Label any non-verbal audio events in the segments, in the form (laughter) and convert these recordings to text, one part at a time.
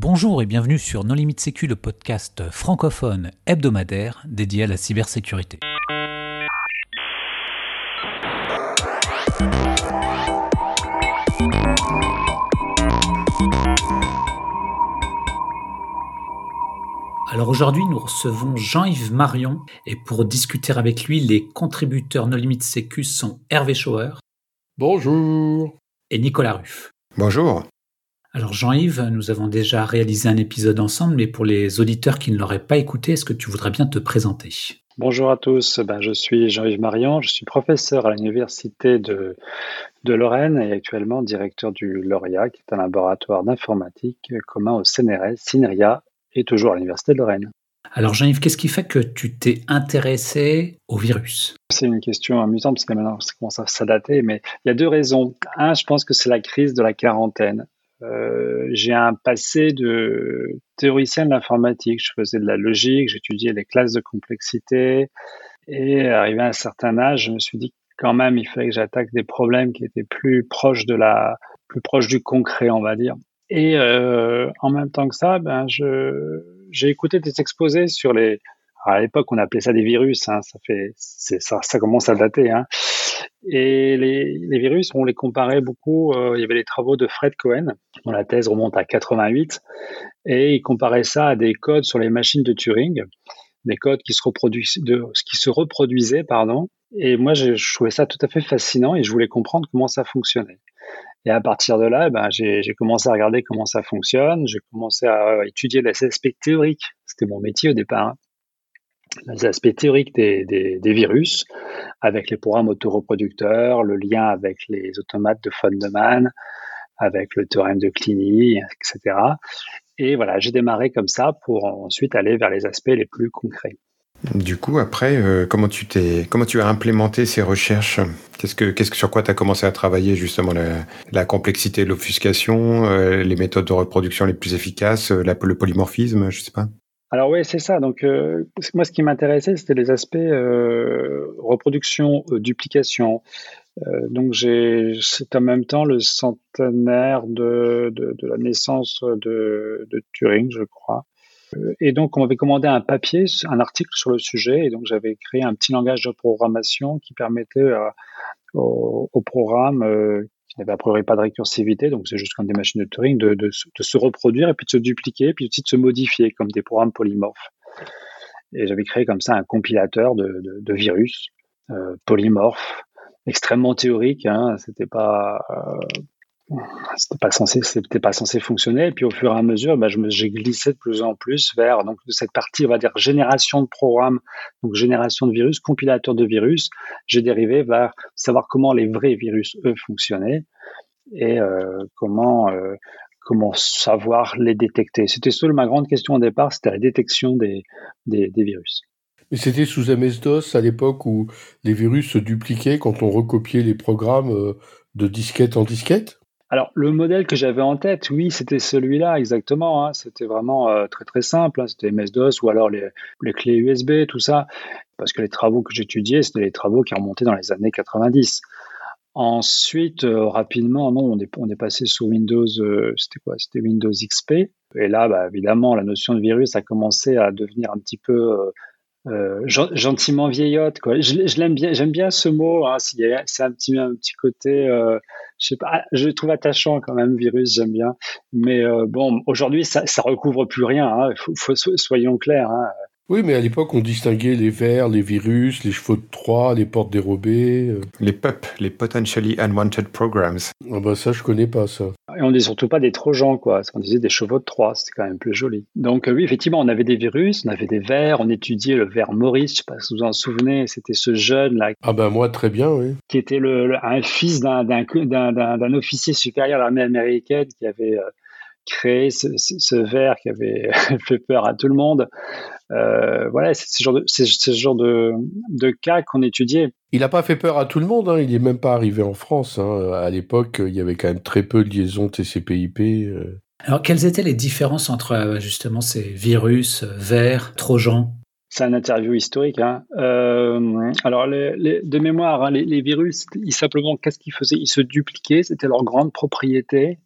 Bonjour et bienvenue sur Non Limite Sécu, le podcast francophone hebdomadaire dédié à la cybersécurité. Alors aujourd'hui, nous recevons Jean-Yves Marion et pour discuter avec lui, les contributeurs No Limite Sécu sont Hervé Schauer. Bonjour. Et Nicolas Ruff. Bonjour. Alors Jean-Yves, nous avons déjà réalisé un épisode ensemble, mais pour les auditeurs qui ne l'auraient pas écouté, est-ce que tu voudrais bien te présenter? Bonjour à tous, ben, je suis Jean-Yves Marion, je suis professeur à l'Université de, de Lorraine et actuellement directeur du LORIA, qui est un laboratoire d'informatique commun au CNRS, CINERIA et toujours à l'Université de Lorraine. Alors Jean-Yves, qu'est-ce qui fait que tu t'es intéressé au virus? C'est une question amusante parce que maintenant ça commence à s'adater, mais il y a deux raisons. Un, je pense que c'est la crise de la quarantaine. Euh, j'ai un passé de théoricien de l'informatique. Je faisais de la logique, j'étudiais les classes de complexité. Et arrivé à un certain âge, je me suis dit quand même, il fallait que j'attaque des problèmes qui étaient plus proches de la, plus proches du concret, on va dire. Et euh, en même temps que ça, ben je j'ai écouté des exposés sur les. à l'époque, on appelait ça des virus. Hein, ça fait, ça, ça commence à dater. Hein. Et les, virus, on les comparait beaucoup. Euh, il y avait les travaux de Fred Cohen, dont la thèse remonte à 88, et il comparait ça à des codes sur les machines de Turing, des codes qui se qui se reproduisaient, pardon. Et moi, je, trouvais ça tout à fait fascinant et je voulais comprendre comment ça fonctionnait. Et à partir de là, ben, j'ai commencé à regarder comment ça fonctionne. J'ai commencé à étudier les aspects théoriques. C'était mon métier au départ. Hein. Les aspects théoriques des, virus, avec les programmes autoreproducteurs, le lien avec les automates de von Neumann, avec le théorème de Clini, etc. Et voilà, j'ai démarré comme ça pour ensuite aller vers les aspects les plus concrets. Du coup, après, euh, comment tu t'es, comment tu as implémenté ces recherches? Qu'est-ce que, qu'est-ce que sur quoi tu as commencé à travailler justement la, complexité, l'obfuscation, euh, les méthodes de reproduction les plus efficaces, euh, le polymorphisme, je sais pas? Alors oui, c'est ça. Donc moi, ce qui m'intéressait, c'était les aspects reproduction, duplication. donc j'ai, c'est en même temps le centenaire de, de, de la naissance de, de Turing, je crois. Euh, et donc, on m'avait commandé un papier, un article sur le sujet, et donc j'avais créé un petit langage de programmation qui permettait euh, au, au, programme, euh, n'avait a priori pas de récursivité, donc c'est juste comme des machines de Turing, de, de, se reproduire et puis de se dupliquer, puis aussi de se modifier comme des programmes polymorphes. Et j'avais créé comme ça un compilateur de, de virus euh, polymorphes, extrêmement théorique. Hein, C'était pas c'était pas censé c'était pas censé fonctionner. Et puis au fur et à mesure bah, j'ai glissé de plus en plus vers donc cette partie on va dire génération de programmes donc génération de virus compilateur de virus. J'ai dérivé vers savoir comment les vrais virus eux fonctionnaient et euh, comment euh, comment savoir les détecter. C'était seule ma grande question au départ c'était la détection des, des, des virus. Mais c'était sous MS-DOS à l'époque où les virus se dupliquaient quand on recopiait les programmes euh, de disquette en disquette? Alors, le modèle que j'avais en tête, oui, c'était celui-là, exactement. Hein. C'était vraiment euh, très très simple. Hein. C'était MS-DOS ou alors les, les, clés USB, tout ça. Parce que les travaux que j'étudiais, c'était les travaux qui remontaient dans les années 90. Ensuite, euh, rapidement, non, on est, passé sous Windows, euh, c'était quoi? C'était Windows XP. Et là, bah, évidemment, la notion de virus a commencé à devenir un petit peu gentiment vieillotte quoi. Je, je bien, j'aime bien ce mot. Hein, c'est un petit un petit côté, je sais pas, je trouve attachant quand même. Virus, j'aime bien. Mais euh, bon, aujourd'hui, ça, ça recouvre plus rien. Hein, faut, soyons clairs. Hein. Oui, mais à l'époque, on distinguait les vers, les virus, les chevaux de Troie, les portes dérobées. Euh. Les PUP, les Potentially Unwanted Programs. Ah bah ça, je connais pas ça. Et on dit surtout pas des Trojans, quoi. On disait des chevaux de Troie, c'était quand même plus joli. Donc euh, oui, effectivement, on avait des virus, on avait des vers, on étudiait le ver Maurice, je sais pas si vous vous en souvenez, c'était ce jeune-là. Ah ben moi, très bien, oui. Qui était le, un fils d'un officier supérieur à l'armée américaine qui avait... Euh, créé ce, ce, verre qui avait (laughs) fait peur à tout le monde. Euh, voilà, c'est ce genre de, ce genre de, de cas qu'on étudiait. Il n'a pas fait peur à tout le monde, hein. il n'est même pas arrivé en France. Hein. À l'époque, il y avait quand même très peu de liaisons TCP/IP. Euh. Alors, quelles étaient les différences entre euh, justement ces virus, vers, trojans c'est un interview historique. Hein. Euh, alors, les, les, de mémoire, hein, les, les, virus, ils simplement, qu'est-ce qu'ils faisaient? Ils se dupliquaient, c'était leur grande propriété.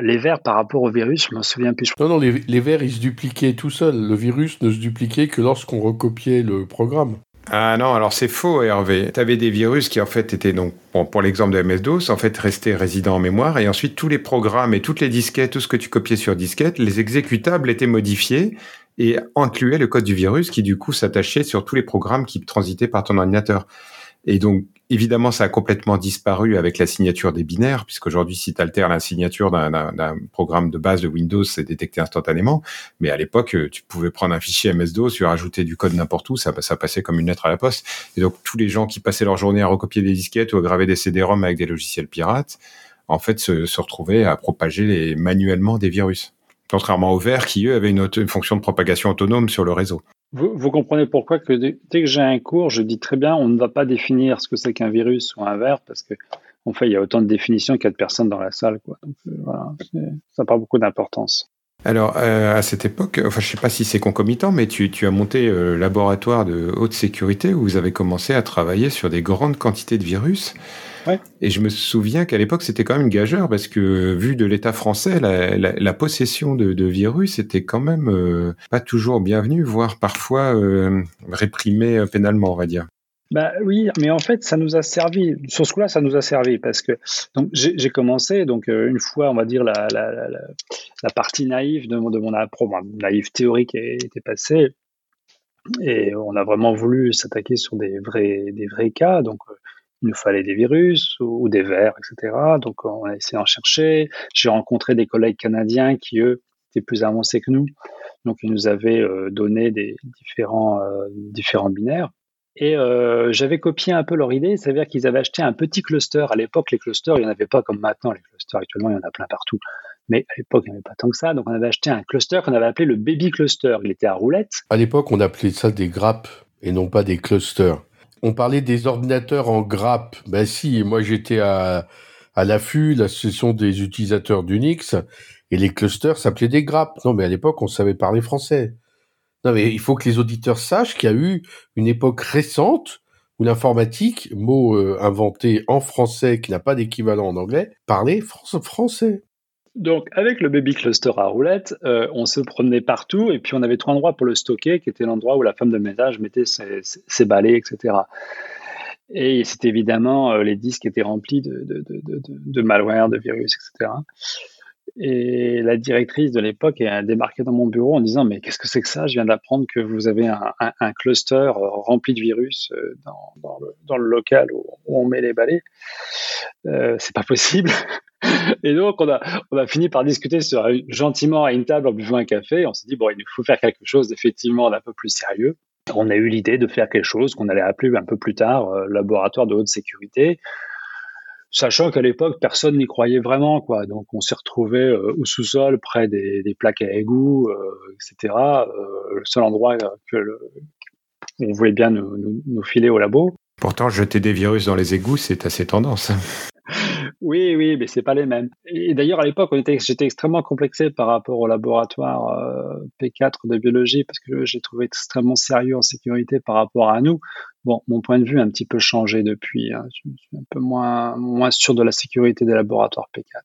Les vers par rapport au virus, je m'en souviens plus. Non, non, les, les vers, ils se dupliquaient tout seuls. Le virus ne se dupliquait que lorsqu'on recopiait le programme. Ah non, alors c'est faux, Hervé. Tu avais des virus qui, en fait, étaient donc, bon, pour l'exemple de MS-DOS, en fait, restaient résidents en mémoire, et ensuite tous les programmes et toutes les disquettes, tout ce que tu copiais sur disquette, les exécutables étaient modifiés et incluaient le code du virus qui, du coup, s'attachait sur tous les programmes qui transitaient par ton ordinateur. Et donc, évidemment, ça a complètement disparu avec la signature des binaires, puisqu'aujourd'hui, si tu altères la signature d'un programme de base de Windows, c'est détecté instantanément. Mais à l'époque, euh, tu pouvais prendre un fichier MS-DOS, tu rajouter du code n'importe où, ça, passait comme une lettre à la poste. Et donc, tous les gens qui passaient leur journée à recopier des disquettes ou à graver des CD-ROM avec des logiciels pirates, en fait, se, retrouvaient à propager les, manuellement des virus. Contrairement aux verts qui, eux, avaient une fonction de propagation autonome sur le réseau. Vous, comprenez pourquoi que dès, que j'ai un cours, je dis très bien, on ne va pas définir ce que c'est qu'un virus ou un verre, parce que en fait, il y a autant de définitions qu'il y a de personnes dans la salle. Quoi. Donc, euh, voilà, ça n'a pas beaucoup d'importance. Alors, euh, à cette époque, enfin, je sais pas si c'est concomitant, mais tu, tu as monté euh, le laboratoire de haute sécurité où vous avez commencé à travailler sur des grandes quantités de virus. Et je me souviens qu'à l'époque, c'était quand même une gageure parce que, vu de l'État français, la, possession de, virus était quand même euh, pas toujours bienvenue, voire parfois euh, réprimée pénalement, on va dire. Bah oui, mais en fait, ça nous a servi. Sur ce coup-là, ça nous a servi parce que donc j'ai commencé donc euh, une fois, on va dire la, la, partie naïve de mon de mon naïve théorique était passée et on a vraiment voulu s'attaquer sur des vrais des vrais cas. Donc il nous fallait des virus ou, des vers, etc. Donc on a essayé d'en chercher. J'ai rencontré des collègues canadiens qui, eux, étaient plus avancés que nous. Donc ils nous avaient euh, donné des différents, euh, différents binaires. Et euh, j'avais copié un peu leur idée, c'est-à-dire qu'ils avaient acheté un petit cluster. À l'époque, les clusters, il n'y en avait pas comme maintenant. Les clusters, actuellement, il y en a plein partout. Mais à l'époque, il n'y en avait pas tant que ça. Donc on avait acheté un cluster qu'on avait appelé le baby cluster. Il était à roulette. À l'époque, on appelait ça des grappes et non pas des clusters. On parlait des ordinateurs en grappe. Ben si, moi j'étais à, à l'affût, l'association des utilisateurs d'Unix, et les clusters s'appelaient des grappes. Non, mais à l'époque, on savait parler français. Non, mais il faut que les auditeurs sachent qu'il y a eu une époque récente où l'informatique, mot euh, inventé en français qui n'a pas d'équivalent en anglais, parlait français. Donc, avec le baby cluster à roulette, euh, on se promenait partout et puis on avait trois endroits pour le stocker, qui était l'endroit où la femme de ménage mettait ses, balais, etc. Et c'était évidemment euh, les disques étaient remplis de, de, malware, de virus, etc. Et la directrice de l'époque a débarqué dans mon bureau en disant mais qu'est-ce que c'est que ça? Je viens d'apprendre que vous avez un, cluster euh, rempli de virus dans, le, local où, on met les balais. Euh, c'est pas possible. (laughs) Et donc, on a, fini par discuter sur, gentiment à une table en buvant un café. On s'est dit, bon, il faut faire quelque chose d'effectivement d'un peu plus sérieux. On a eu l'idée de faire quelque chose qu'on allait appeler un peu plus tard euh, laboratoire de haute sécurité, sachant qu'à l'époque, personne n'y croyait vraiment. quoi. Donc, on s'est retrouvé euh, au sous-sol, près des, plaques à égout, euh, etc. le seul endroit que on voulait bien nous, nous, nous filer au labo. Pourtant, jeter des virus dans les égouts, c'est assez tendance. Oui, oui, mais c'est pas les mêmes. Et d'ailleurs, à l'époque, j'étais extrêmement complexé par rapport au laboratoire euh, P4 de biologie parce que j'ai trouvé extrêmement sérieux en sécurité par rapport à nous. Bon, mon point de vue a un petit peu changé depuis. Hein. Je suis un peu moins, moins sûr de la sécurité des laboratoires P4.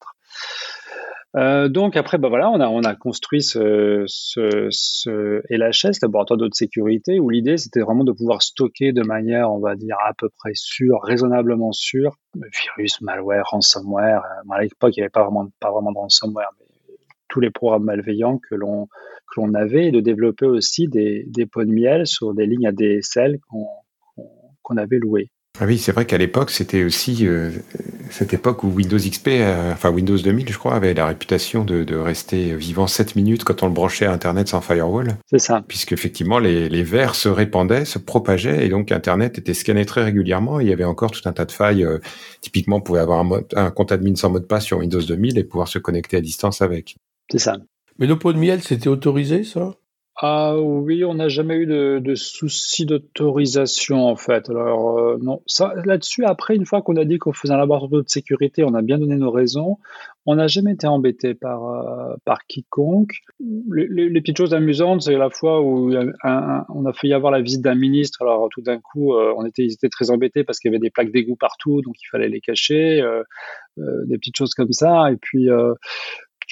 Euh, donc après, bah voilà, on a, on a construit ce, ce, ce LHS, laboratoire de sécurité, où l'idée c'était vraiment de pouvoir stocker de manière, on va dire, à peu près sûre, raisonnablement sûre, virus, malware, ransomware. Euh, à l'époque, il n'y avait pas vraiment, pas vraiment de ransomware, mais tous les programmes malveillants que l'on que l'on avait, et de développer aussi des, des pots de miel sur des lignes ADSL qu'on qu'on avait louées. Ah oui, c'est vrai qu'à l'époque, c'était aussi euh, cette époque où Windows XP, euh, enfin Windows 2000, je crois, avait la réputation de, de, rester vivant 7 minutes quand on le branchait à Internet sans firewall. C'est ça. Puisqu'effectivement, les, les vers se répandaient, se propageaient, et donc Internet était scanné très régulièrement. il y avait encore tout un tas de failles. Euh, typiquement, on pouvait avoir un, un compte admin sans mot de passe sur Windows 2000 et pouvoir se connecter à distance avec. C'est ça. Mais le pot de miel, c'était autorisé, ça? Ah oui, on n'a jamais eu de, de souci d'autorisation en fait. Alors euh, non, là-dessus après une fois qu'on a dit qu'on faisait un laboratoire de sécurité, on a bien donné nos raisons. On n'a jamais été embêté par euh, par quiconque. les, petites choses amusantes, c'est la fois où on a failli avoir la visite d'un ministre. Alors tout d'un coup, euh, on était, ils étaient très embêtés parce qu'il y avait des plaques d'égout partout, donc il fallait les cacher, euh, euh, des petites choses comme ça. Et puis,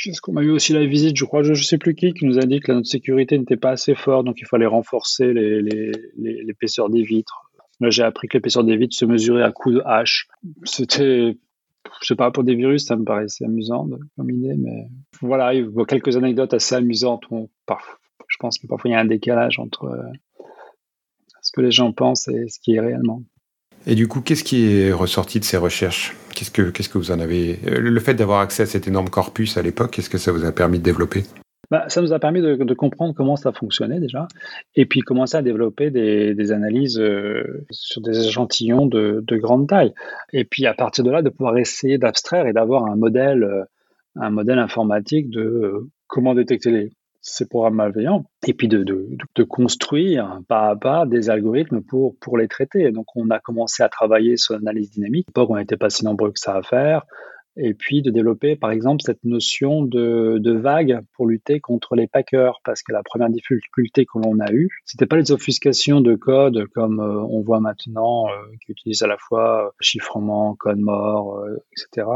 est-ce qu'on a eu aussi la visite, je crois, je ne sais plus qui, qui nous a dit que notre sécurité n'était pas assez forte, donc il fallait renforcer l'épaisseur des vitres. Là, j'ai appris que l'épaisseur des vitres se mesurait à coups de hache. C'était je sais pas, pour des virus, ça me paraissait amusant comme idée, mais voilà, il y a quelques anecdotes assez amusantes. je pense que parfois il y a un décalage entre euh, ce que les gens pensent et ce qui est réellement. Et du coup, qu'est-ce qui est ressorti de ces recherches? Qu'est-ce que qu'est-ce que vous en avez? Le fait d'avoir accès à cet énorme corpus à l'époque, qu'est-ce que ça vous a permis de développer? Bah, ça nous a permis de, comprendre comment ça fonctionnait déjà, et puis commencer à développer des, analyses euh, sur des échantillons de, grande taille. Et puis à partir de là, de pouvoir essayer d'abstraire et d'avoir un modèle, euh, un modèle informatique de euh, comment détecter ces programmes malveillants, et puis de, de, construire pas à pas des algorithmes pour, pour les traiter. Donc on a commencé à travailler sur l'analyse dynamique. À l'époque, on n'était pas si nombreux que ça à faire et puis de développer par exemple cette notion de, de vague pour lutter contre les packers parce que la première difficulté que l'on a eue c'était pas les offuscations de code comme euh, on voit maintenant euh, qui utilisent à la fois euh, chiffrement code mort etc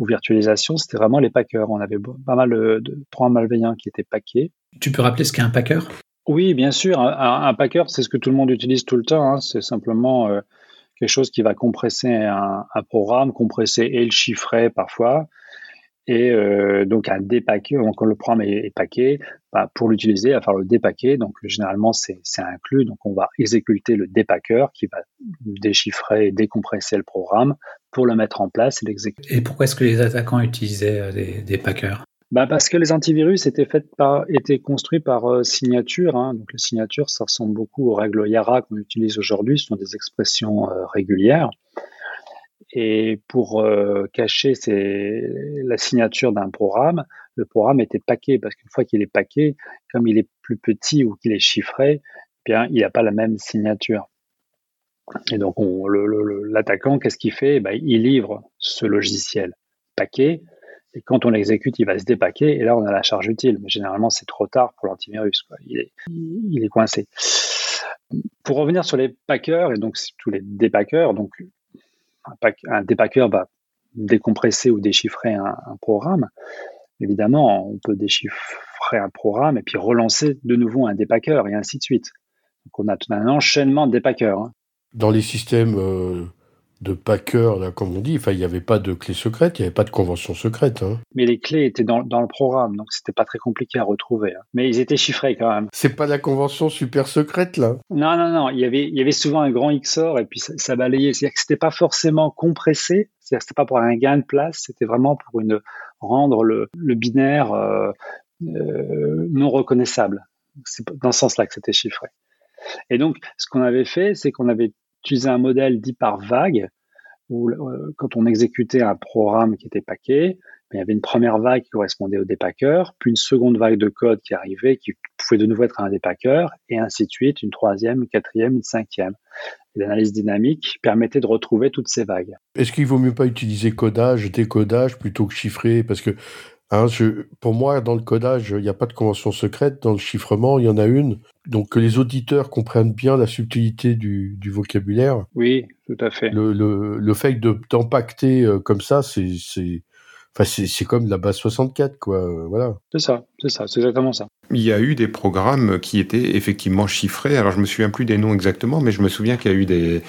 ou virtualisation c'était vraiment les packers on avait pas mal de, programmes malveillants qui étaient packés tu peux rappeler ce qu'est un packer? Oui bien sûr un, un, packer c'est ce que tout le monde utilise tout le temps hein. c'est simplement quelque chose qui va compresser un, programme, compresser et le chiffrer parfois. Et euh, donc un dépaqué, quand le programme est, paqué, bah, pour l'utiliser, il va falloir le dépaquer. Donc généralement c'est inclus. Donc on va exécuter le dépaqueur qui va déchiffrer et décompresser le programme pour le mettre en place et l'exécuter. Et pourquoi est-ce que les attaquants utilisaient euh, des, des packers? Bah parce que les antivirus étaient, faits par, étaient construits par euh, signature. Hein. Donc les signatures, ça ressemble beaucoup aux règles Yara qu'on utilise aujourd'hui. Ce sont des expressions euh, régulières. Et pour euh, cacher la signature d'un programme, le programme était paqué parce qu'une fois qu'il est paqué, comme il est plus petit ou qu'il est chiffré, eh bien il n'a pas la même signature. Et donc l'attaquant, qu'est-ce qu'il fait? Eh ben, Il livre ce logiciel paquet et quand on l'exécute, il va se dépaquer, et là, on a la charge utile. Mais généralement, c'est trop tard pour l'antivirus. Il est, coincé. Pour revenir sur les packers, et donc tous les dépackers, donc un, un dépacker va décompresser ou déchiffrer un, programme. Évidemment, on peut déchiffrer un programme et puis relancer de nouveau un dépacker, et ainsi de suite. Donc on a un enchaînement de dépackers. Hein. Dans les systèmes euh, de packer, là, comme on dit. Il n'y avait pas de clé secrète, il n'y avait pas de convention secrète. Hein. Mais les clés étaient dans, dans le programme, donc c'était pas très compliqué à retrouver. Hein. Mais ils étaient chiffrés quand même. C'est pas la convention super secrète, là? Non, non, non. Il y avait, il y avait souvent un grand XOR et puis ça, balayait. C'est-à-dire que c'était pas forcément compressé, c'est-à-dire que c'était pas pour un gain de place, c'était vraiment pour une, rendre le, le binaire euh, euh, non reconnaissable. C'est dans ce sens-là que c'était chiffré. Et donc, ce qu'on avait fait, c'est qu'on avait utiliser un modèle dit par vague, où euh, quand on exécutait un programme qui était paqué, ben, il y avait une première vague qui correspondait au dépacker, puis une seconde vague de code qui arrivait, qui pouvait de nouveau être un dépacker, et ainsi de suite, une troisième, une quatrième, une cinquième. L'analyse dynamique permettait de retrouver toutes ces vagues. Est-ce qu'il vaut mieux pas utiliser codage, décodage plutôt que chiffrer? Parce que Hein, pour moi, dans le codage, il n'y a pas de convention secrète. Dans le chiffrement, il y en a une. Donc, que les auditeurs comprennent bien la subtilité du, vocabulaire. Oui, tout à fait. Le, le, fait d'impacter euh, comme ça, c'est Enfin, c'est comme la base 64, quoi. Euh, voilà. C'est ça, c'est ça, c'est exactement ça. Il y a eu des programmes qui étaient effectivement chiffrés. Alors, je me souviens plus des noms exactement, mais je me souviens qu'il y a eu des,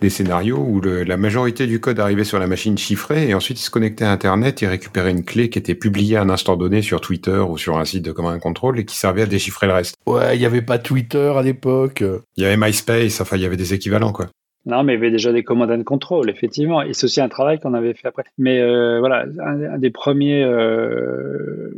des scénarios où la majorité du code arrivait sur la machine chiffrée et ensuite il se connectait à Internet, il récupérait une clé qui était publiée à un instant donné sur Twitter ou sur un site de command control et qui servait à déchiffrer le reste. Ouais, il n'y avait pas Twitter à l'époque. Il y avait MySpace, enfin il y avait des équivalents quoi. Non, mais il y avait déjà des command and control, effectivement. Et c'est aussi un travail qu'on avait fait après. Mais euh, voilà, un, des premiers euh,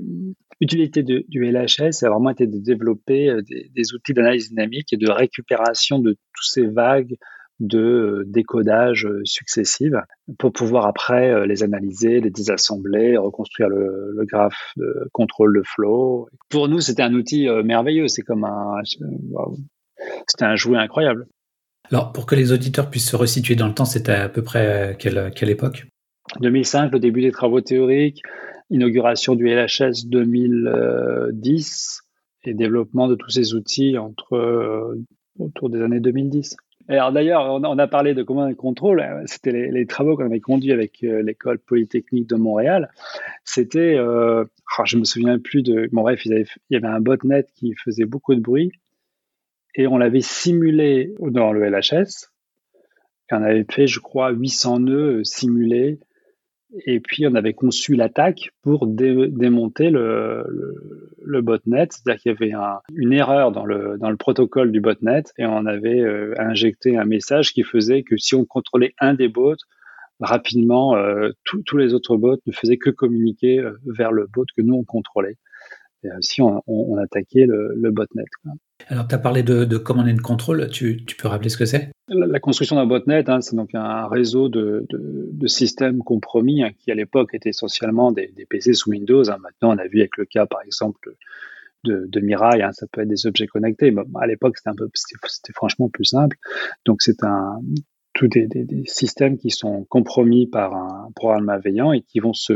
utilités du LHS, ça a vraiment été de développer euh, des, des outils d'analyse dynamique et de récupération de tous ces vagues de euh, décodage euh, successives pour pouvoir après euh, les analyser, les désassembler, reconstruire le, le graphe de contrôle de flow. Pour nous, c'était un outil merveilleux. C'est comme un, c'était un jouet incroyable. Alors, pour que les auditeurs puissent se resituer dans le temps, c'était à peu près quelle, quelle époque? 2005, le début des travaux théoriques. inauguration du LHS 2010 et développement de tous ces outils entre autour des années 2010. Alors d'ailleurs, on, a parlé de commande et contrôle. C'était les, travaux qu'on avait conduits avec euh, l'école polytechnique de Montréal. C'était, euh, oh, je me souviens plus de. Bon bref, il y avait un botnet qui faisait beaucoup de bruit et on l'avait simulé dans le LHS. Et on avait fait, je crois, 800 nœuds simulés et puis, on avait conçu l'attaque pour démonter le, botnet, c'est-à-dire qu'il y avait une erreur dans le, dans le protocole du botnet et on avait euh, injecté un message qui faisait que si on contrôlait un des bots, rapidement, euh, tous les autres bots ne faisaient que communiquer euh, vers le bot que nous, on contrôlait. Et ainsi, on, on, attaquait le botnet. Alors, tu as parlé de, command and control. Tu, peux rappeler ce que c'est? La, construction d'un botnet, hein, c'est donc un réseau de, systèmes compromis hein, qui, à l'époque, étaient essentiellement des, PC sous Windows. Hein. Maintenant, on a vu avec le cas, par exemple, de, Mirai, ça peut être des objets connectés. À l'époque, c'était franchement plus simple. Donc, c'est un tous des, systèmes qui sont compromis par un programme malveillant et qui vont se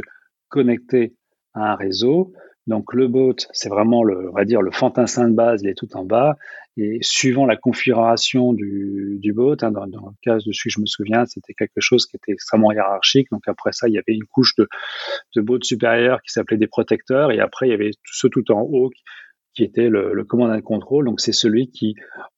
connecter à un réseau donc le bot, c'est vraiment le, on va dire le fantassin de base, il est tout en bas. Et suivant la configuration du, du bot, hein, dans, dans, le cas dessus je me souviens, c'était quelque chose qui était extrêmement hiérarchique. Donc après ça, il y avait une couche de, de bots supérieurs qui s'appelait des protecteurs, et après il y avait ce tout en haut qui, était le, le command and control. Donc c'est celui qui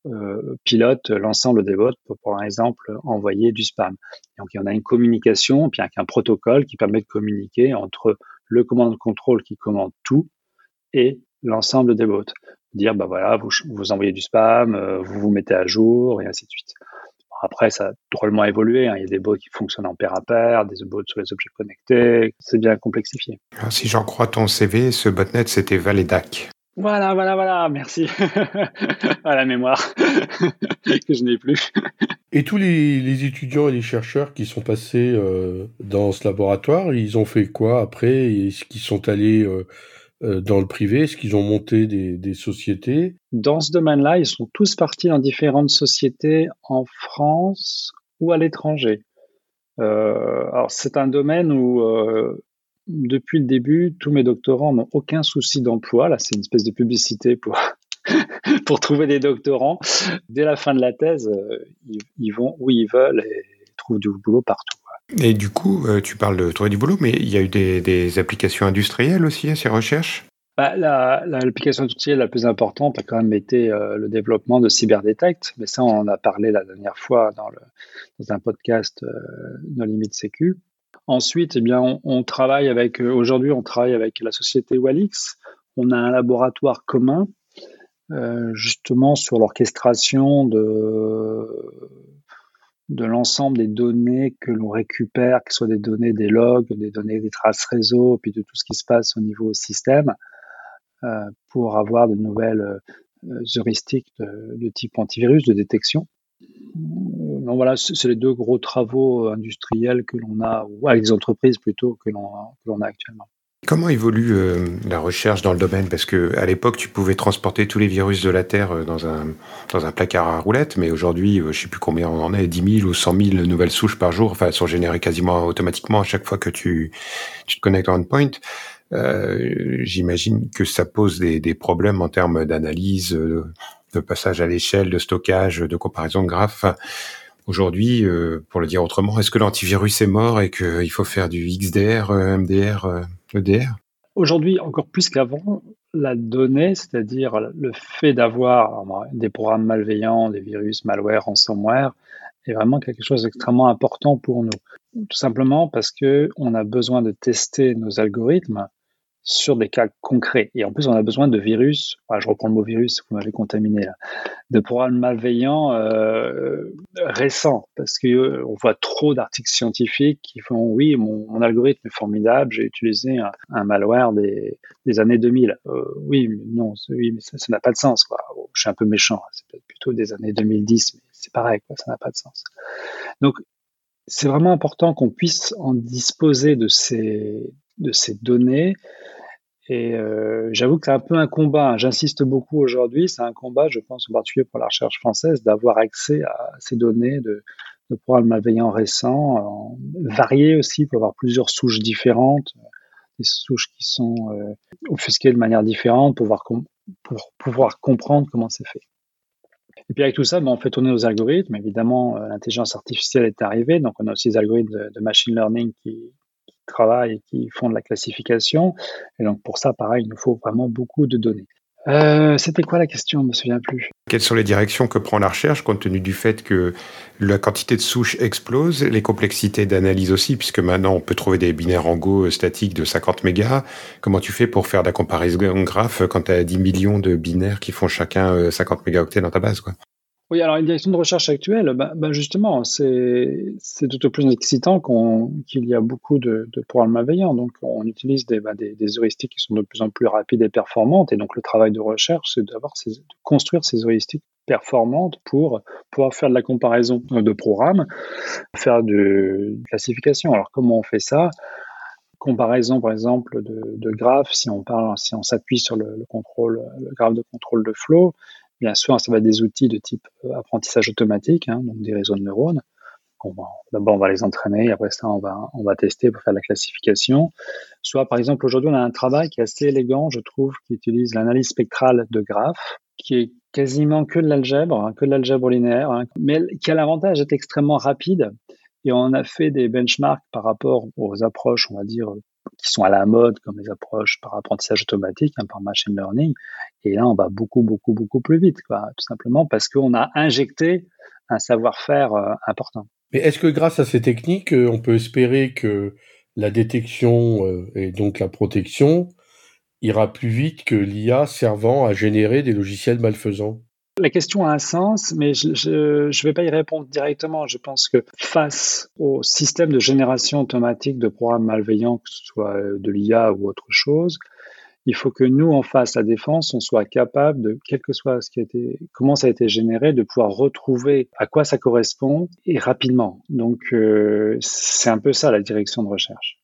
euh, pilote l'ensemble des bots pour, par exemple, envoyer du spam. Donc il y en a une communication, puis avec un protocole qui permet de communiquer entre le command contrôle qui commande tout et l'ensemble des bots. Dire, bah voilà, vous, vous envoyez du spam, euh, vous vous mettez à jour et ainsi de suite. Après, ça a drôlement évolué. Hein. Il y a des bots qui fonctionnent en pair à pair, des bots sur les objets connectés. C'est bien complexifié. Alors, si j'en crois ton CV, ce botnet, c'était Valedac. Voilà, voilà, voilà, merci. (laughs) à la mémoire (laughs) que je n'ai plus. (laughs) et tous les, étudiants et les chercheurs qui sont passés euh, dans ce laboratoire, ils ont fait quoi après? Est-ce qu'ils sont allés euh, euh, dans le privé? Est-ce qu'ils ont monté des, des sociétés? Dans ce domaine-là, ils sont tous partis dans différentes sociétés en France ou à l'étranger. alors c'est un domaine où depuis le début, tous mes doctorants n'ont aucun souci d'emploi. Là, c'est une espèce de publicité pour, (laughs) pour trouver des doctorants. Dès la fin de la thèse, euh, ils, vont où ils veulent et trouvent du boulot partout. Et du coup, euh, tu parles de trouver du boulot, mais il y a eu des, applications industrielles aussi à ces recherches? Bah, L'application industrielle la plus importante a quand même été euh, le développement de CyberDetect, mais ça, on en a parlé la dernière fois dans, le, dans un podcast No Limit Sécu. Ensuite, eh bien, on, travaille avec, euh, aujourd'hui, on travaille avec la société Walix. On a un laboratoire commun, euh, justement, sur l'orchestration de, de l'ensemble des données que l'on récupère, que ce soit des données des logs, des données des traces réseau, puis de tout ce qui se passe au niveau système, euh, pour avoir de nouvelles heuristiques de, type antivirus, de détection donc voilà, c'est les deux gros travaux industriels que l'on a, ou avec les entreprises plutôt, que l'on a actuellement. Comment évolue euh, la recherche dans le domaine? Parce que à l'époque, tu pouvais transporter tous les virus de la Terre euh, dans un, dans un placard à roulettes, mais aujourd'hui, euh, je sais plus combien on en est, 10 000 ou 100 000 nouvelles souches par jour, enfin, elles sont générées quasiment automatiquement à chaque fois que tu, tu te connectes en endpoint. Euh, J'imagine que ça pose des, des problèmes en termes d'analyse, de passage à l'échelle, de stockage, de comparaison de graphes. Aujourd'hui, pour le dire autrement, est-ce que l'antivirus est mort et qu'il faut faire du XDR, MDR, E Aujourd'hui, encore plus qu'avant, la donnée, c'est-à-dire le fait d'avoir des programmes malveillants, des virus, malware, ransomware, est vraiment quelque chose d'extrêmement important pour nous. Tout simplement parce que on a besoin de tester nos algorithmes sur des cas concrets. Et en plus, on a besoin de virus, je reprends le mot virus, vous m'avez contaminé là, de programmes malveillants euh, récents, parce que euh, on voit trop d'articles scientifiques qui font oui, mon, algorithme est formidable, j'ai utilisé un, malware des, des, années 2000. Euh, oui, mais non, oui, mais ça n'a pas de sens. Quoi. je suis un peu méchant, hein, c'est peut-être plutôt des années 2010, mais c'est pareil, quoi, ça n'a pas de sens. Donc, c'est vraiment important qu'on puisse en disposer de ces, de ces données et euh, j'avoue que c'est un peu un combat. Hein. J'insiste beaucoup aujourd'hui. C'est un combat, je pense en particulier pour la recherche française, d'avoir accès à ces données de, de programmes malveillants récents, variés aussi, pour avoir plusieurs souches différentes. des souches qui sont offusquées de manière différente pour, voir pour pouvoir comprendre comment c'est fait. Et puis avec tout ça, ben, on fait tourner nos algorithmes. Évidemment, l'intelligence artificielle est arrivée, donc on a aussi des algorithmes de, machine learning qui, travaillent et qui font de la classification. Et donc pour ça, pareil, il nous faut vraiment beaucoup de données. Euh, c'était quoi la question? Je me souviens plus. Quelles sont les directions que prend la recherche compte tenu du fait que la quantité de souches explose, les complexités d'analyse aussi, puisque maintenant on peut trouver des binaires en Go statiques de 50 mégas. Comment tu fais pour faire de la comparaison graphe quand tu as 10 millions de binaires qui font chacun 50 euh, mégaoctets dans ta base quoi? Oui, alors une direction de recherche actuelle, bah justement, c'est au plus excitant qu'il y a beaucoup de, de, programmes malveillants. Donc, on utilise des, bah, des, des, heuristiques qui sont de plus en plus rapides et performantes. Et donc, le travail de recherche, c'est de construire ces heuristiques performantes pour pouvoir faire de la comparaison de programmes, faire de classification. Alors, comment on fait ça? Comparaison, par exemple, de, de graphes, si on parle, si s'appuie sur le, contrôle, le graphe de contrôle de flow, Bien sûr, ça va être des outils de type euh, apprentissage automatique, hein, donc des réseaux de neurones. D'abord, on va les entraîner, après ça, on va, on va tester pour faire la classification. Soit, par exemple, aujourd'hui, on a un travail qui est assez élégant, je trouve, qui utilise l'analyse spectrale de graphes, qui est quasiment que de l'algèbre, hein, que de l'algèbre linéaire, hein, mais qui a l'avantage d'être extrêmement rapide. Et on a fait des benchmarks par rapport aux approches, on va dire, qui sont à la mode, comme les approches par apprentissage automatique, hein, par machine learning. Et là, on va beaucoup, beaucoup, beaucoup plus vite, tout simplement parce qu'on a injecté un savoir-faire euh, important. Mais est-ce que grâce à ces techniques, euh, on peut espérer que la détection euh, et donc la protection ira plus vite que l'IA servant à générer des logiciels malfaisants? La question a un sens, mais je ne vais pas y répondre directement. Je pense que face au système de génération automatique de programmes malveillants, que ce soit euh, de l'IA ou autre chose, il faut que nous, en face la défense, on soit capable de, quel que soit ce qui a été, comment ça a été généré, de pouvoir retrouver à quoi ça correspond et rapidement. Donc, euh, c'est un peu ça la direction de recherche.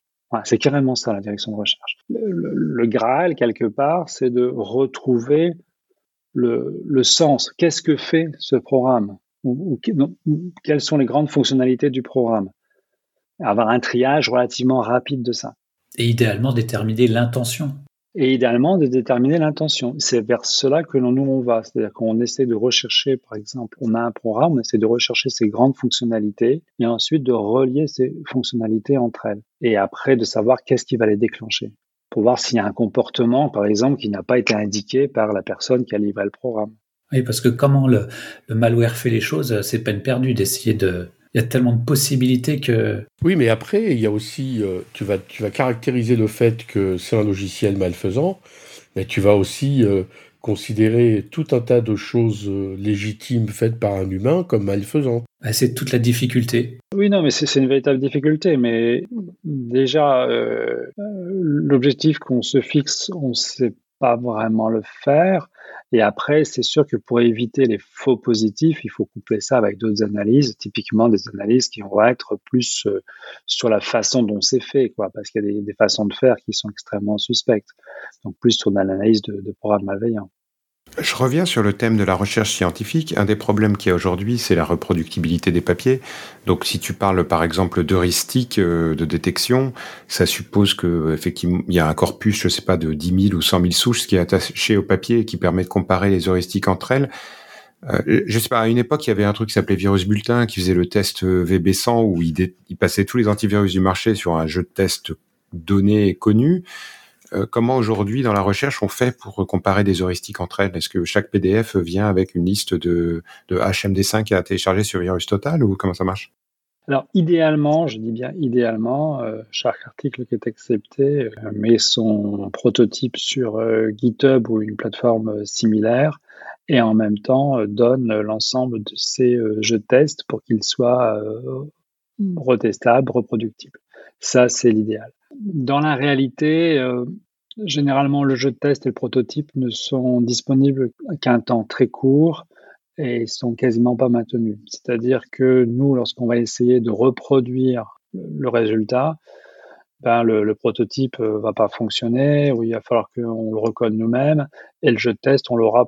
c'est carrément ça la direction de recherche. le Graal, quelque part, c'est de retrouver le, sens. Qu'est-ce que fait ce programme ou, Quelles sont les grandes fonctionnalités du programme? Avoir un triage relativement rapide de ça. Et idéalement déterminer l'intention. Et idéalement de déterminer l'intention. C'est vers cela que nous on va. C'est-à-dire qu'on essaie de rechercher, par exemple, on a un programme, on essaie de rechercher ses grandes fonctionnalités et ensuite de relier ces fonctionnalités entre elles. Et après de savoir qu'est-ce qui va les déclencher pour voir s'il y a un comportement, par exemple, qui n'a pas été indiqué par la personne qui a livré le programme. Oui, parce que comment le, malware fait les choses, c'est peine perdue d'essayer de. Il y a tellement de possibilités que. Oui, mais après, il y a aussi. Euh, tu, vas, tu vas caractériser le fait que c'est un logiciel malfaisant, mais tu vas aussi euh, considérer tout un tas de choses euh, légitimes faites par un humain comme malfaisant. Bah, c'est toute la difficulté. Oui, non, mais c'est une véritable difficulté. Mais déjà, euh, l'objectif qu'on se fixe, on ne sait pas vraiment le faire. Et après, c'est sûr que pour éviter les faux positifs, il faut coupler ça avec d'autres analyses, typiquement des analyses qui vont être plus euh, sur la façon dont c'est fait, quoi, parce qu'il y a des, façons de faire qui sont extrêmement suspectes. Donc plus sur l'analyse de, de programmes malveillants. Je reviens sur le thème de la recherche scientifique. Un des problèmes qu'il y a aujourd'hui, c'est la reproductibilité des papiers. Donc, si tu parles par exemple d'heuristiques euh, de détection, ça suppose que effectivement il y a un corpus, je sais pas, de 10 000 ou 100 000 souches qui est attaché au papier et qui permet de comparer les heuristiques entre elles. Euh, je sais pas, à une époque, il y avait un truc qui s'appelait Virus Bulletin qui faisait le test VB100 où il, il passait tous les antivirus du marché sur un jeu de test donné et connu. Euh, comment aujourd'hui dans la recherche on fait pour comparer des heuristiques entre elles? Est-ce que chaque PDF vient avec une liste de, de HMD5 à télécharger sur Virus Total ou comment ça marche? Alors idéalement, je dis bien idéalement, euh, chaque article qui est accepté euh, met son prototype sur GitHub ou une plateforme similaire et en même temps donne l'ensemble de ces jeux de test pour qu'ils soient retestables, reproductibles. Ça, c'est l'idéal. Dans la réalité, euh, généralement, le jeu de test et le prototype ne sont disponibles qu'un temps très court et sont quasiment pas maintenus. C'est-à-dire que nous, lorsqu'on va essayer de reproduire le résultat, ben le, le, prototype euh, va pas fonctionner, ou il va falloir qu'on le recode nous-mêmes, et le jeu de test, on l'aura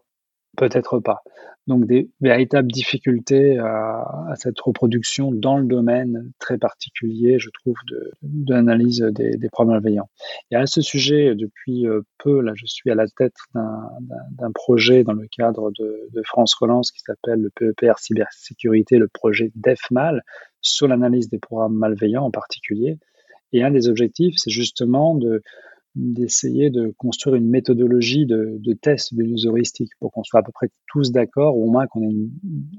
Peut-être pas. Donc des véritables difficultés à, cette reproduction dans le domaine très particulier, je trouve, de, l'analyse des, des problèmes malveillants. Et à ce sujet, depuis euh, peu, là, je suis à la tête d'un projet dans le cadre de, de France Relance qui s'appelle le PEPR Cybersécurité, le projet DEFMAL, sur l'analyse des programmes malveillants en particulier. Et un des objectifs, c'est justement de d'essayer de construire une méthodologie de, de test de heuristique pour qu'on soit à peu près tous d'accord, ou au moins qu'on ait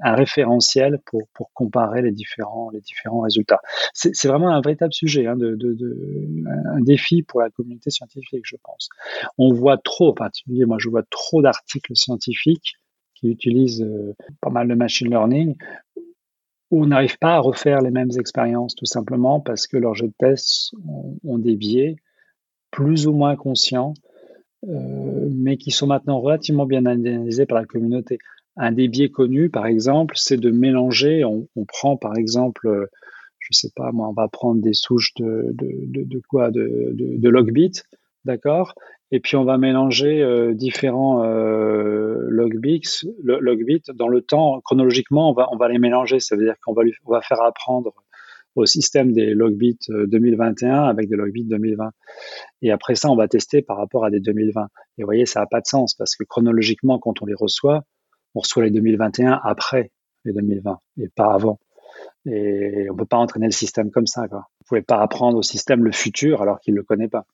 un référentiel pour, pour comparer les différents, les différents résultats. C'est vraiment un véritable sujet, hein, de, de, de, un défi pour la communauté scientifique, je pense. On voit trop, en particulier moi je vois trop d'articles scientifiques qui utilisent euh, pas mal de machine learning où on n'arrive pas à refaire les mêmes expériences, tout simplement parce que leurs jeux de tests ont, ont des biais plus ou moins conscients, euh, mais qui sont maintenant relativement bien analysés par la communauté. Un des biais connus, par exemple, c'est de mélanger, on, prend par exemple, euh, je sais pas moi, on va prendre des souches de, quoi, de, logbit, d'accord? Et puis on va mélanger euh, différents logbits, logbits dans le temps, chronologiquement, on va, les mélanger, ça veut dire qu'on va faire apprendre au système des logbits 2021 avec des logbits 2020. Et après ça, on va tester par rapport à des 2020. Et vous voyez, ça n'a pas de sens parce que chronologiquement, quand on les reçoit, on reçoit les 2021 après les 2020 et pas avant. Et on peut pas entraîner le système comme ça. Quoi. Vous pouvez pas apprendre au système le futur alors qu'il le connaît pas.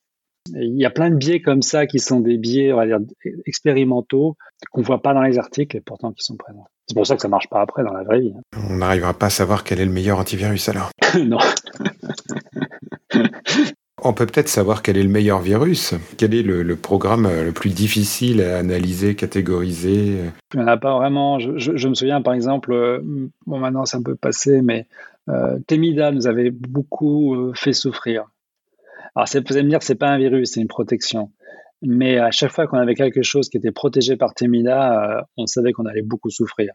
il y a plein de biais comme ça qui sont des biais, on va dire, expérimentaux qu'on voit pas dans les articles et pourtant qui sont présents. C'est pour ça que ça marche pas après dans la vraie vie. On n'arrivera pas à savoir quel est le meilleur antivirus alors. (laughs) non. On peut peut-être savoir quel est le meilleur virus. Quel est le, programme le plus difficile à analyser, catégoriser Il n'y en a pas vraiment. Je, me souviens par exemple, euh, bon maintenant c'est un peu passé, mais euh, Temida nous avait beaucoup euh, fait souffrir. Alors vous allez me dire, c'est pas un virus, c'est une protection. Mais à chaque fois qu'on avait quelque chose qui était protégé par Temida, euh, on savait qu'on allait beaucoup souffrir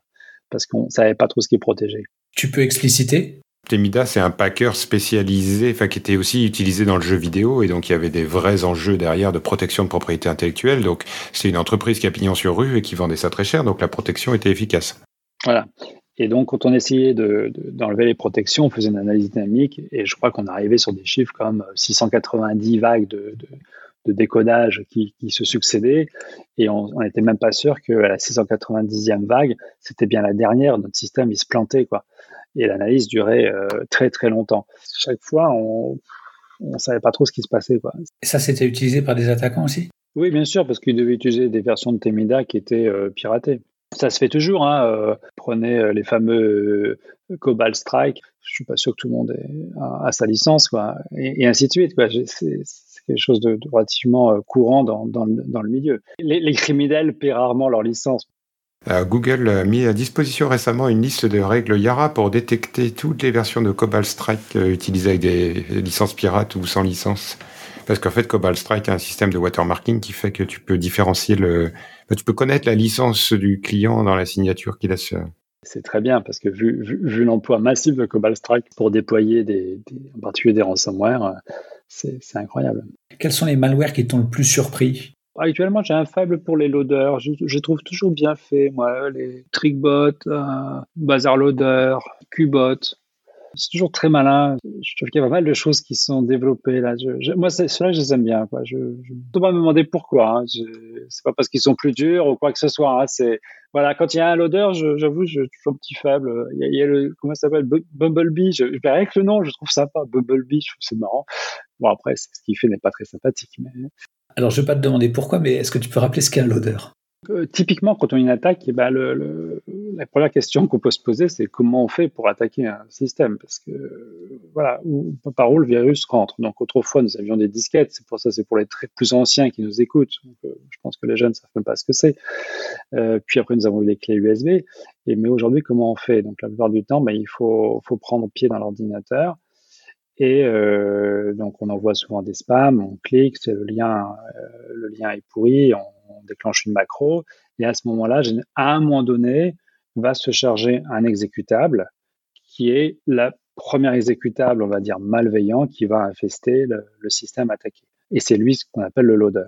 parce qu'on savait pas trop ce qui est protégé. Tu peux expliciter? Temida, c'est un packer spécialisé, enfin qui était aussi utilisé dans le jeu vidéo, et donc il y avait des vrais enjeux derrière de protection de propriété intellectuelle. Donc c'est une entreprise qui a pignon sur rue et qui vendait ça très cher, donc la protection était efficace. Voilà. Et donc quand on essayait d'enlever les protections, on faisait une analyse dynamique, et je crois qu'on arrivait sur des chiffres comme 690 vagues de, de décodage qui, se succédaient et on n'était même pas sûr que la 690e vague, c'était bien la dernière. Notre système, il se plantait, quoi. Et l'analyse durait euh, très, très longtemps. Chaque fois, on ne savait pas trop ce qui se passait, quoi. Et ça, c'était utilisé par des attaquants aussi? Oui, bien sûr, parce qu'ils devaient utiliser des versions de Temida qui étaient euh, piratées. Ça se fait toujours. Hein, euh, prenez les fameux Cobalt Strike. Je suis pas sûr que tout le monde a, sa licence, quoi, et, ainsi de suite. Quoi. C'est, quelque chose de, relativement euh, courant dans, dans, le, milieu. Les, criminels paient rarement leur licence. Euh, Google a mis à disposition récemment une liste de règles Yara pour détecter toutes les versions de Cobalt Strike euh, utilisées avec des licences pirates ou sans licence. Parce qu'en fait, Cobalt Strike a un système de watermarking qui fait que tu peux différencier le, tu peux connaître la licence du client dans la signature qu'il a. C'est très bien parce que vu, vu, l'emploi massif de Cobalt Strike pour déployer des, en particulier des ransomware, c'est incroyable. Quels sont les malwares qui t'ont le plus surpris? Actuellement, j'ai un faible pour les loaders. Je, je trouve toujours bien fait, moi, les Trickbot, euh, Bazar Loader, Qbot. C'est toujours très malin. Je trouve qu'il y a pas mal de choses qui sont développées là. Je, moi, ceux-là, je les aime bien. Quoi. Je ne peux pas me demander pourquoi. Hein. C'est pas parce qu'ils sont plus durs ou quoi que ce soit. Hein. C'est voilà, quand il y a un loader, j'avoue, je, suis un petit faible. Il y a, le comment ça s'appelle? Bumblebee. Je, je avec le nom, je trouve sympa. Bumblebee, je trouve c'est marrant. Bon après, ce qu'il fait n'est pas très sympathique. Mais... Alors je vais pas te demander pourquoi, mais est-ce que tu peux rappeler ce qu'est un loader? Typiquement, quand on a une attaque, eh ben, la première question qu'on peut se poser, c'est comment on fait pour attaquer un système? Parce que, voilà, par où le virus rentre? Donc, autrefois, nous avions des disquettes. C'est pour ça, c'est pour les très plus anciens qui nous écoutent. Euh, je pense que les jeunes ne savent même pas ce que c'est. Euh, puis après, nous avons eu les clés USB. Mais aujourd'hui, comment on fait? Donc, la plupart du temps, ben, il faut, prendre pied dans l'ordinateur. Et euh, donc, on envoie souvent des spams, on clique, le lien, le lien est pourri, on déclenche une macro, et à ce moment-là, à un moment donné, va se charger un exécutable qui est la première exécutable, on va dire malveillant, qui va infester le, système attaqué. Et c'est lui ce qu'on appelle le loader.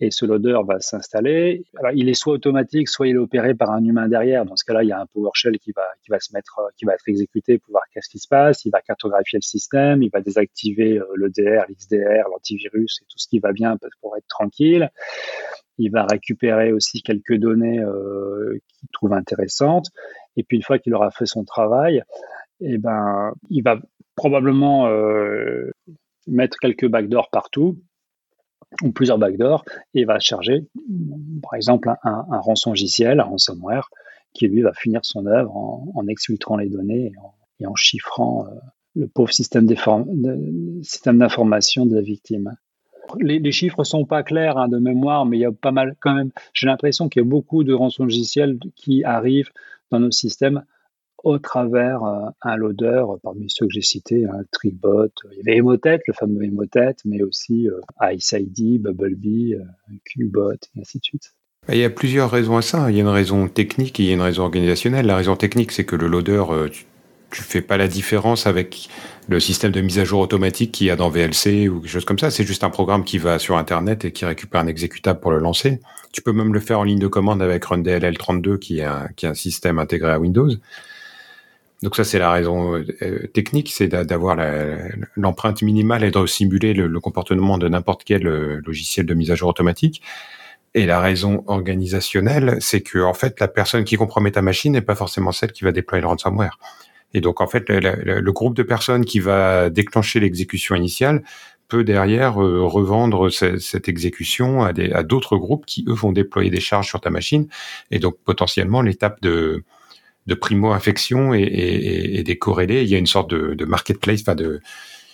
Et ce loader va s'installer. Alors, il est soit automatique, soit il est opéré par un humain derrière. Dans ce cas-là, il y a un PowerShell qui va, qui va se mettre, qui va être exécuté pour voir qu'est-ce qui se passe. Il va cartographier le système. Il va désactiver euh, le DR, l'XDR, l'antivirus et tout ce qui va bien pour être tranquille. Il va récupérer aussi quelques données euh, qu'il trouve intéressantes. Et puis, une fois qu'il aura fait son travail, eh ben, il va probablement euh, mettre quelques backdoors partout ou plusieurs backdoors et va charger, par exemple, un, un rançon un ransomware, qui lui va finir son œuvre en, exfiltrant les données et en, chiffrant euh, le pauvre système d'information de la victime. Les, chiffres sont pas clairs hein, de mémoire, mais il y a pas mal quand même. J'ai l'impression qu'il y a beaucoup de rançons qui arrivent dans nos systèmes au travers euh, un loader parmi ceux que j'ai cités, un Tribot, il y avait Emotet, le fameux Emotet, mais aussi euh, Ice ID, Bubblebee, euh, Qbot, et ainsi de suite. Il y a plusieurs raisons à ça. Il y a une raison technique et il y a une raison organisationnelle. La raison technique, c'est que le loader, tu, tu fais pas la différence avec le système de mise à jour automatique qu'il y a dans VLC ou quelque chose comme ça. C'est juste un programme qui va sur Internet et qui récupère un exécutable pour le lancer. Tu peux même le faire en ligne de commande avec RunDLL32 qui est un, qui est un système intégré à Windows. Donc ça, c'est la raison euh, technique, c'est d'avoir l'empreinte minimale et de simuler le, comportement de n'importe quel euh, logiciel de mise à jour automatique. Et la raison organisationnelle, c'est que en fait, la personne qui compromet ta machine n'est pas forcément celle qui va déployer le ransomware. Et donc en fait, le, groupe de personnes qui va déclencher l'exécution initiale peut derrière euh, revendre cette exécution à d'autres groupes qui eux vont déployer des charges sur ta machine. Et donc potentiellement l'étape de de primo-infection et, et, et, des corrélés. Il y a une sorte de, de marketplace, enfin de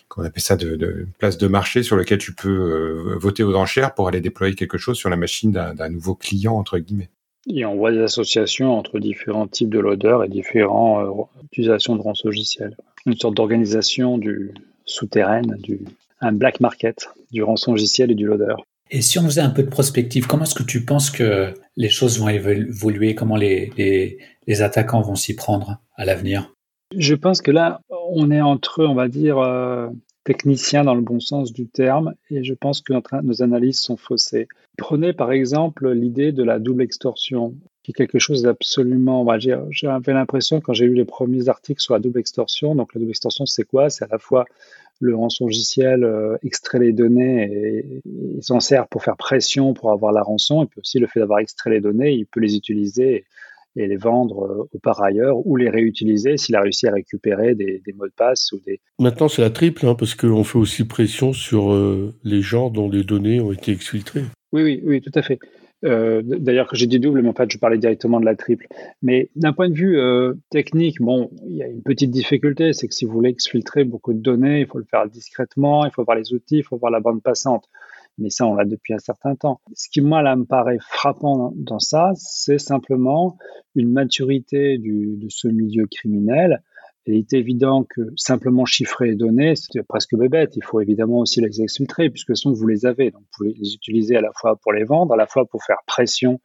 qu'on appelle ça de, de, place de marché sur lequel tu peux euh, voter aux enchères pour aller déployer quelque chose sur la machine d'un nouveau client entre guillemets. Et on voit des associations entre différents types de loaders et différentes euh, utilisations de rançon-logiciel. Une sorte d'organisation du souterraine, du, un black market du rançon-logiciel et du loader. Et si on faisait un peu de prospective, comment est-ce que tu penses que les choses vont évoluer? Comment les, les, les attaquants vont s'y prendre à l'avenir? Je pense que là, on est entre, on va dire, euh, techniciens dans le bon sens du terme, et je pense que nos analyses sont faussées. Prenez par exemple l'idée de la double extorsion, qui est quelque chose d'absolument. J'avais l'impression quand j'ai lu les premiers articles sur la double extorsion, donc la double extorsion, c'est quoi? C'est à la fois le rançon-logiciel euh, extrait les données et, s'en sert pour faire pression pour avoir la rançon. Et puis aussi le fait d'avoir extrait les données, il peut les utiliser et les vendre euh, au par ailleurs ou les réutiliser s'il a réussi à récupérer des, mots de passe ou des. Maintenant, c'est la triple, hein, parce qu'on fait aussi pression sur euh, les gens dont les données ont été exfiltrées. Oui, oui, oui, tout à fait. Euh, d'ailleurs, j'ai dit double, mais en fait, je parlais directement de la triple. Mais d'un point de vue technique, bon, il y a une petite difficulté, c'est que si vous voulez exfiltrer beaucoup de données, il faut le faire discrètement, il faut voir les outils, il faut voir la bande passante mais ça, on l'a depuis un certain temps. Ce qui, moi, là, me paraît frappant dans, ça, c'est simplement une maturité de ce milieu criminel. il est évident que simplement chiffrer les données, c'est presque bébête. Il faut évidemment aussi les exfiltrer, puisque sont vous les avez. Donc, vous pouvez les utiliser à la fois pour les vendre, à la fois pour faire pression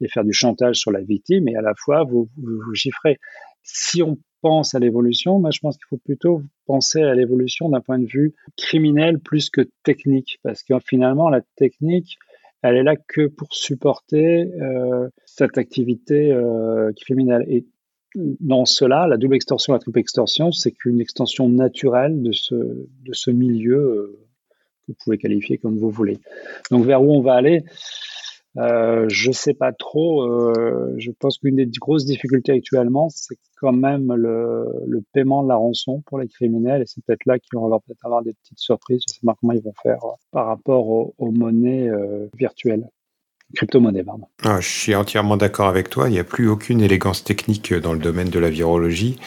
et faire du chantage sur la victime, et à la fois vous, vous, vous chiffrez. Si on pense à l'évolution, moi je pense qu'il faut plutôt penser à l'évolution d'un point de vue criminel plus que technique, parce que finalement la technique, elle est là que pour supporter euh, cette activité euh, criminelle. Et dans cela, la double extorsion, la triple extorsion, c'est qu'une extension naturelle de ce, de ce milieu euh, que vous pouvez qualifier comme vous voulez. Donc vers où on va aller? Euh, je sais pas trop. Euh, je pense qu'une des grosses difficultés actuellement, c'est quand même le, paiement de la rançon pour les criminels. Et c'est peut-être là qu'ils vont peut-être avoir des petites surprises. Je sais pas comment ils vont faire euh, par rapport aux, monnaies euh, virtuelles. Crypto-monnaie, pardon. Ah, je suis entièrement d'accord avec toi. Il n'y a plus aucune élégance technique dans le domaine de la virologie.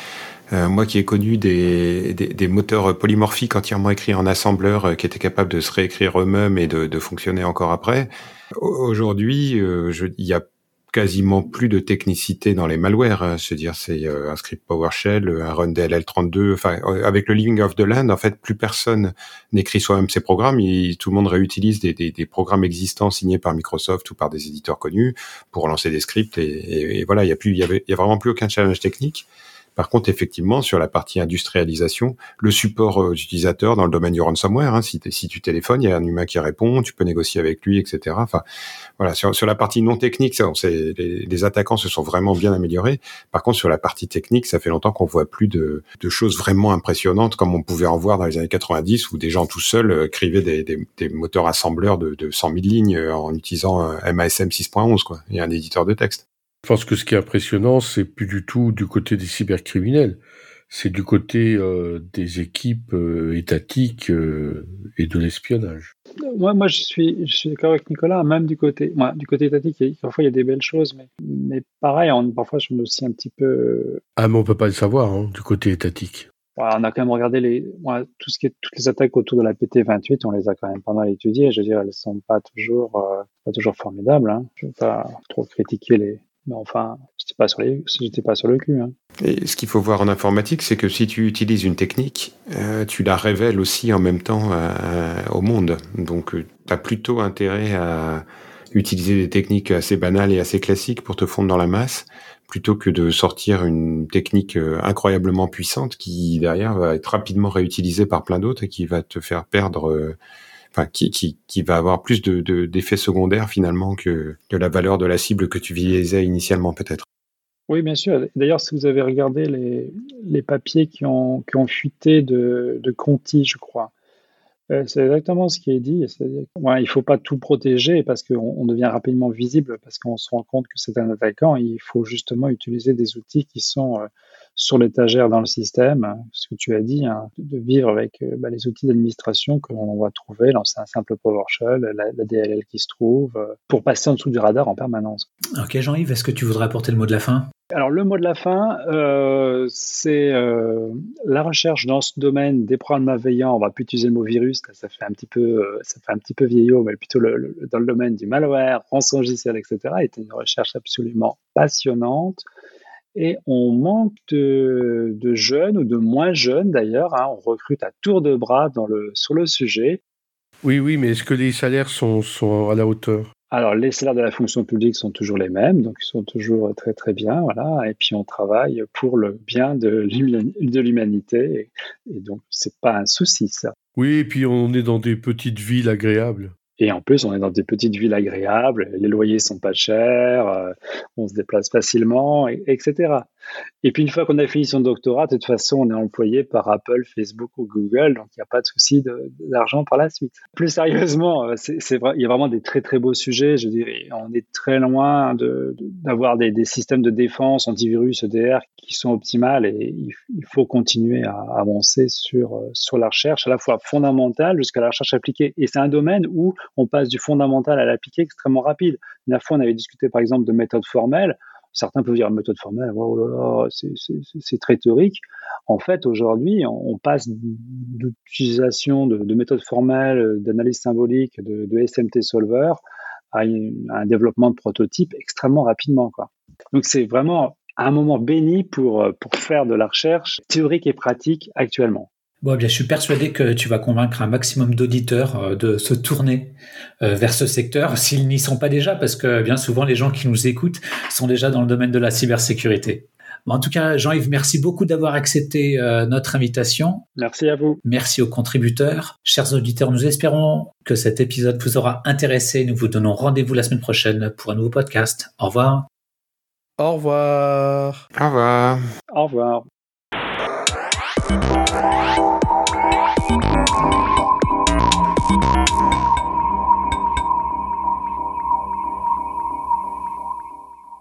Euh, moi qui ai connu des, des, des, moteurs polymorphiques entièrement écrits en assembleur euh, qui étaient capables de se réécrire eux-mêmes et de, de, fonctionner encore après, aujourd'hui, euh, il y a quasiment plus de technicité dans les malwares. Hein. Je veux dire, c'est un script PowerShell, un run DLL32. Enfin, avec le Living of the Land, en fait, plus personne n'écrit soi-même ses programmes. tout le monde réutilise des, des, des, programmes existants signés par Microsoft ou par des éditeurs connus pour lancer des scripts. Et, et, voilà, il y a a vraiment plus aucun challenge technique. Par contre, effectivement, sur la partie industrialisation, le support aux utilisateurs dans le domaine du ransomware, hein, si, tu téléphones, il y a un humain qui répond, tu peux négocier avec lui, etc. Enfin, voilà. Sur, la partie non technique, les, attaquants se sont vraiment bien améliorés. Par contre, sur la partie technique, ça fait longtemps qu'on voit plus de, choses vraiment impressionnantes comme on pouvait en voir dans les années 90 où des gens tout seuls euh, écrivaient des, des, moteurs assembleurs de, de 100 000 lignes euh, en utilisant MASM 6.11 quoi, et un éditeur de texte. Je pense que ce qui est impressionnant, c'est plus du tout du côté des cybercriminels, c'est du côté euh, des équipes euh, étatiques euh, et de l'espionnage. Moi, moi, je suis, je suis d'accord avec Nicolas, même du côté, du côté étatique, parfois il y a des belles choses, mais, mais pareil, on, parfois je me aussi un petit peu. Ah, mais on peut pas le savoir, hein, du côté étatique. on a quand même regardé les, tout ce qui est, toutes les attaques autour de la PT28, on les a quand même pas mal étudiées. Je veux dire, elles sont pas toujours, pas toujours formidables. Hein. Je veux pas trop critiquer les, mais enfin, j'étais pas sur les, j'étais pas sur le cul. Hein. Et ce qu'il faut voir en informatique, c'est que si tu utilises une technique, euh, tu la révèles aussi en même temps euh, au monde. Donc, euh, tu as plutôt intérêt à utiliser des techniques assez banales et assez classiques pour te fondre dans la masse, plutôt que de sortir une technique incroyablement puissante qui derrière va être rapidement réutilisée par plein d'autres et qui va te faire perdre qui, va avoir plus de, d'effets secondaires finalement que, de la valeur de la cible que tu visais initialement peut-être. Oui, bien sûr. D'ailleurs, si vous avez regardé les, papiers qui ont, fuité de, Conti, je crois, euh, c'est exactement ce qui est dit. Il ne faut pas tout protéger parce qu'on on devient rapidement visible, parce qu'on se rend compte que c'est un attaquant. Il faut justement utiliser des outils qui sont euh, sur l'étagère dans le système, ce que tu as dit, hein, de vivre avec euh, bah, les outils d'administration que l'on va trouver, lancer un simple PowerShell, la, la, DLL qui se trouve, euh, pour passer en dessous du radar en permanence. Ok Jean-Yves, est-ce que tu voudrais apporter le mot de la fin? Alors le mot de la fin, euh, c'est euh, la recherche dans ce domaine des programmes malveillants. On va plus utiliser le mot virus, ça fait un petit peu, ça fait un petit peu vieillot, mais plutôt le, dans le domaine du malware, rançongiciel, etc. Était une recherche absolument passionnante. Et on manque de, jeunes ou de moins jeunes d'ailleurs. Hein. on recrute à tour de bras dans le, sur le sujet. Oui, oui, mais est-ce que les salaires sont, sont à la hauteur? Alors, les salaires de la fonction publique sont toujours les mêmes, donc ils sont toujours très très bien, voilà. Et puis on travaille pour le bien de l'humanité, et, et donc c'est pas un souci ça. Oui, et puis on est dans des petites villes agréables. Et en plus, on est dans des petites villes agréables, les loyers sont pas chers, euh, on se déplace facilement, etc. Et puis une fois qu'on a fini son doctorat, de toute façon, on est employé par Apple, Facebook ou Google, donc il n'y a pas de souci d'argent par la suite. Plus sérieusement, euh, il y a vraiment des très très beaux sujets. Je dirais, on est très loin d'avoir de, des, systèmes de défense, antivirus, EDR qui sont optimales et il, faut continuer à avancer sur euh, sur la recherche à la fois fondamentale jusqu'à la recherche appliquée. Et c'est un domaine où on passe du fondamental à l'appliqué extrêmement rapide. Une fois, on avait discuté par exemple de méthodes formelles certains peuvent dire méthode formelle, oh là là, c'est très théorique. En fait, aujourd'hui, on passe d'utilisation de, de, méthodes formelles, d'analyse symbolique, de, SMT solver à, un développement de prototypes extrêmement rapidement. Donc, c'est vraiment un moment béni pour, pour faire de la recherche théorique et pratique actuellement. Bon, eh bien, je suis persuadé que tu vas convaincre un maximum d'auditeurs euh, de se tourner euh, vers ce secteur s'ils n'y sont pas déjà, parce que bien souvent, les gens qui nous écoutent sont déjà dans le domaine de la cybersécurité. en tout cas, Jean-Yves, merci beaucoup d'avoir accepté euh, notre invitation. Merci à vous. Merci aux contributeurs. Chers auditeurs, nous espérons que cet épisode vous aura intéressé. Nous vous donnons rendez-vous la semaine prochaine pour un nouveau podcast. Au revoir. Au revoir. Au revoir. Au revoir. you